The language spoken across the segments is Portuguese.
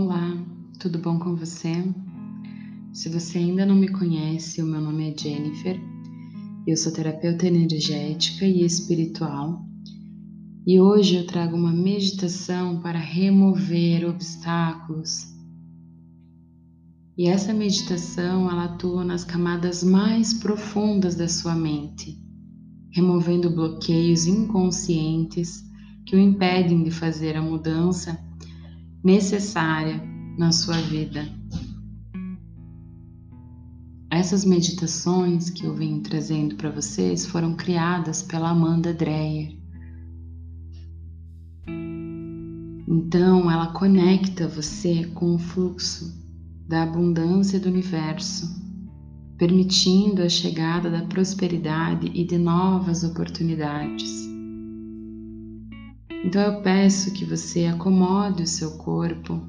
Olá, tudo bom com você? Se você ainda não me conhece, o meu nome é Jennifer, eu sou terapeuta energética e espiritual e hoje eu trago uma meditação para remover obstáculos. E essa meditação ela atua nas camadas mais profundas da sua mente, removendo bloqueios inconscientes que o impedem de fazer a mudança necessária na sua vida. Essas meditações que eu venho trazendo para vocês foram criadas pela Amanda Dreyer. Então, ela conecta você com o fluxo da abundância do universo, permitindo a chegada da prosperidade e de novas oportunidades. Então eu peço que você acomode o seu corpo,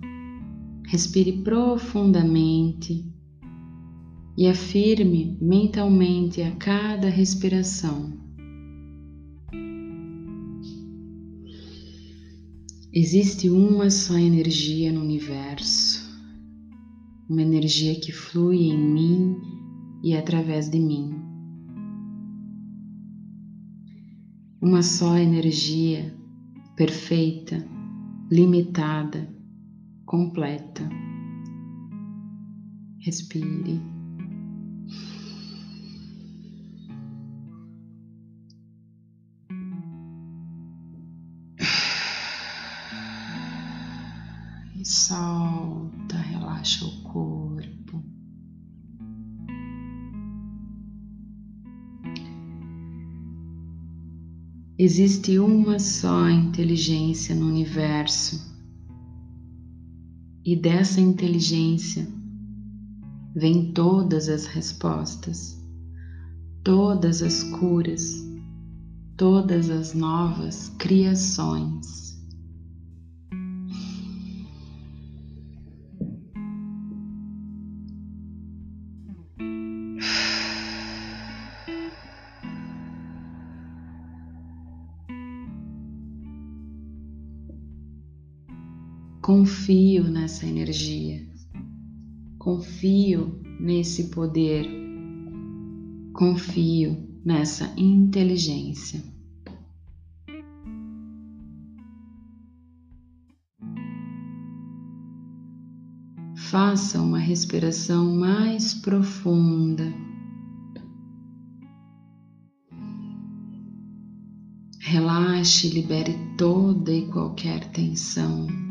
respire profundamente e afirme mentalmente a cada respiração. Existe uma só energia no universo, uma energia que flui em mim e através de mim. Uma só energia perfeita, limitada, completa. Respire. E solta, Existe uma só inteligência no universo, e dessa inteligência vêm todas as respostas, todas as curas, todas as novas criações. Confio nessa energia, confio nesse poder, confio nessa inteligência. Faça uma respiração mais profunda. Relaxe libere toda e qualquer tensão.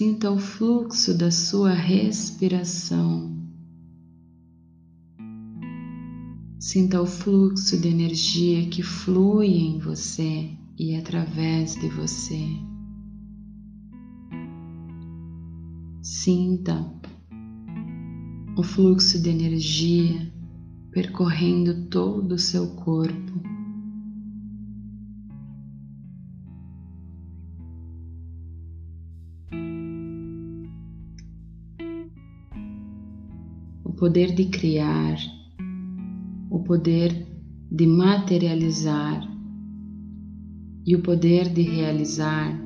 Sinta o fluxo da sua respiração. Sinta o fluxo de energia que flui em você e através de você. Sinta o fluxo de energia percorrendo todo o seu corpo. Poder de criar, o poder de materializar e o poder de realizar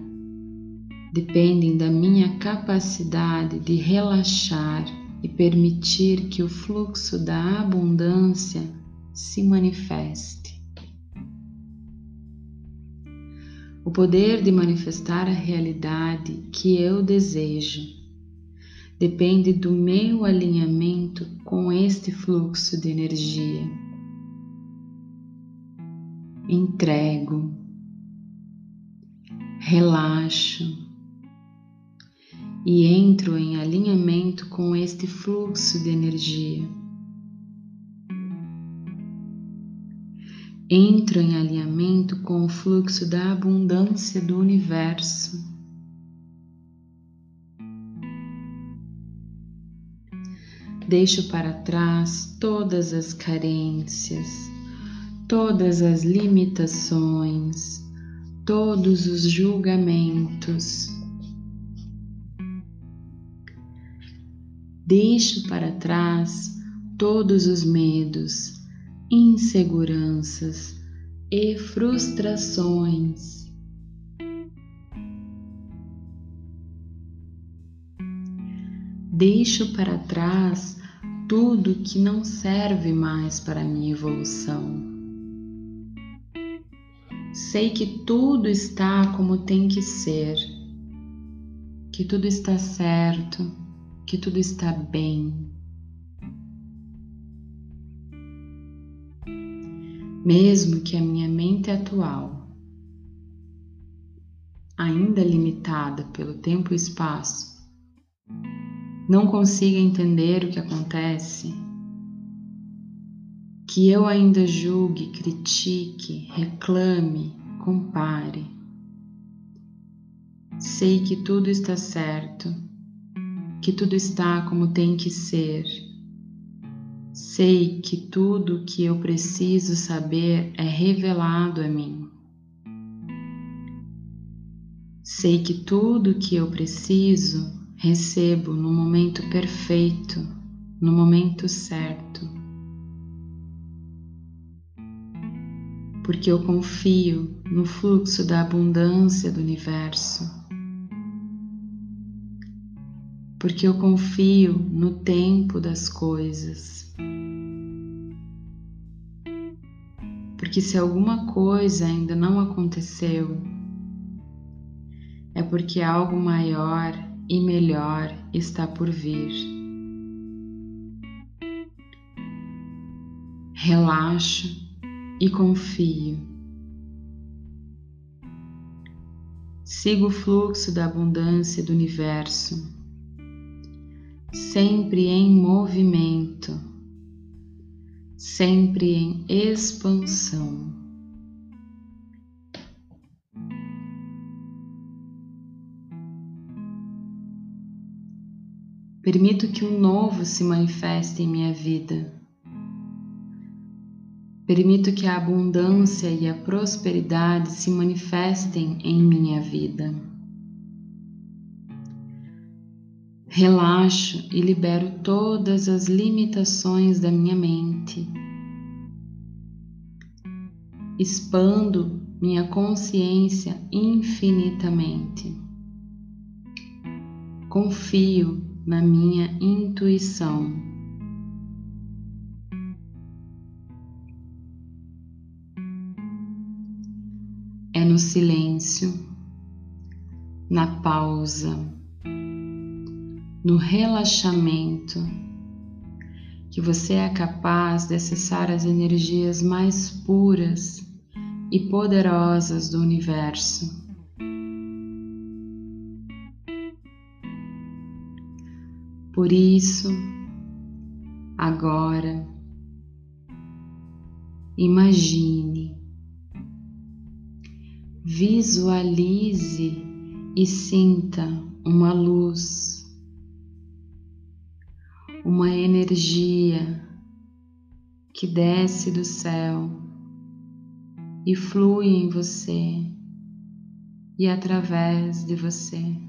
dependem da minha capacidade de relaxar e permitir que o fluxo da abundância se manifeste. O poder de manifestar a realidade que eu desejo depende do meu alinhamento com este fluxo de energia. Entrego, relaxo e entro em alinhamento com este fluxo de energia. Entro em alinhamento com o fluxo da abundância do universo. Deixo para trás todas as carências, todas as limitações, todos os julgamentos. Deixo para trás todos os medos, inseguranças e frustrações. Deixo para trás tudo que não serve mais para a minha evolução. Sei que tudo está como tem que ser, que tudo está certo, que tudo está bem. Mesmo que a minha mente atual, ainda limitada pelo tempo e espaço, não consiga entender o que acontece, que eu ainda julgue, critique, reclame, compare. Sei que tudo está certo, que tudo está como tem que ser. Sei que tudo que eu preciso saber é revelado a mim. Sei que tudo que eu preciso recebo no momento perfeito, no momento certo. Porque eu confio no fluxo da abundância do universo. Porque eu confio no tempo das coisas. Porque se alguma coisa ainda não aconteceu, é porque algo maior e melhor está por vir. Relaxo e confio. Siga o fluxo da abundância do universo, sempre em movimento, sempre em expansão. Permito que o novo se manifeste em minha vida. Permito que a abundância e a prosperidade se manifestem em minha vida. Relaxo e libero todas as limitações da minha mente. Expando minha consciência infinitamente. Confio na minha intuição. É no silêncio, na pausa, no relaxamento que você é capaz de acessar as energias mais puras e poderosas do universo Por isso, agora, imagine, visualize e sinta uma luz, uma energia que desce do céu e flui em você e através de você.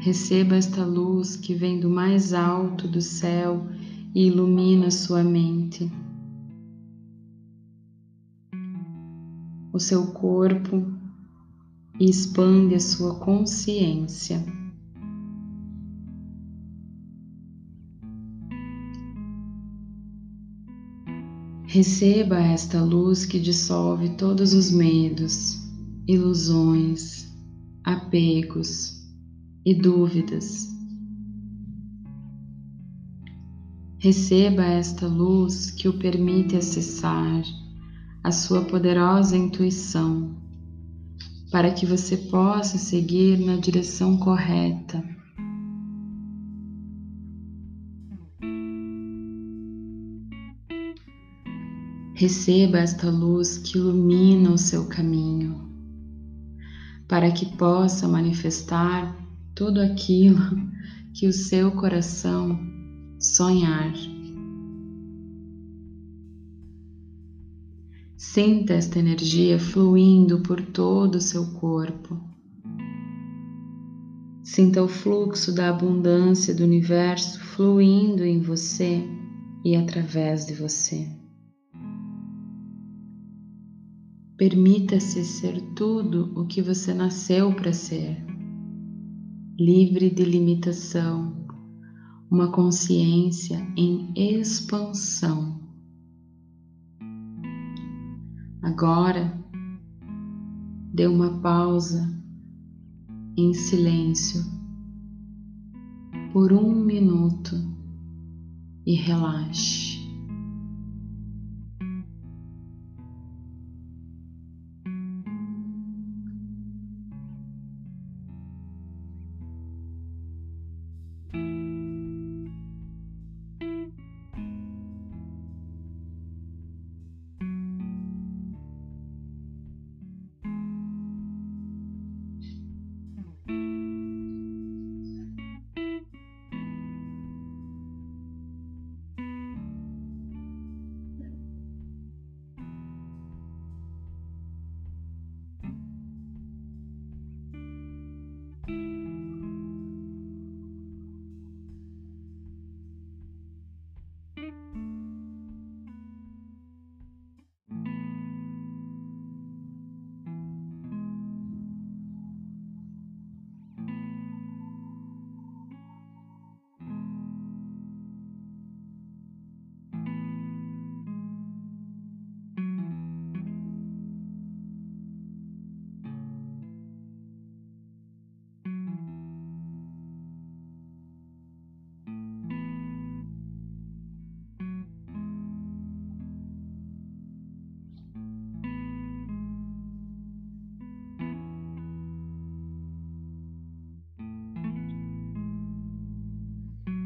Receba esta luz que vem do mais alto do céu e ilumina sua mente, o seu corpo e expande a sua consciência. Receba esta luz que dissolve todos os medos, ilusões, apegos, e dúvidas. Receba esta luz que o permite acessar a sua poderosa intuição, para que você possa seguir na direção correta. Receba esta luz que ilumina o seu caminho, para que possa manifestar tudo aquilo que o seu coração sonhar. Sinta esta energia fluindo por todo o seu corpo. Sinta o fluxo da abundância do universo fluindo em você e através de você. Permita-se ser tudo o que você nasceu para ser, livre de limitação, uma consciência em expansão. Agora, dê uma pausa em silêncio por um minuto e relaxe.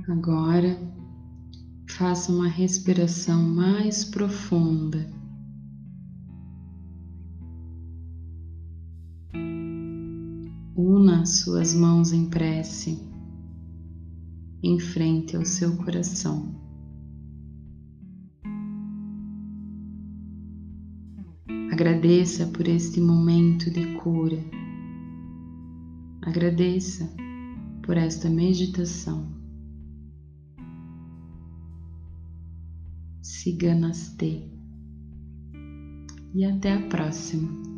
Agora, faça uma respiração mais profunda. Una suas mãos em prece em frente ao seu coração. Agradeça por este momento de cura. Agradeça por esta meditação. Siga Namastê. E até a próxima.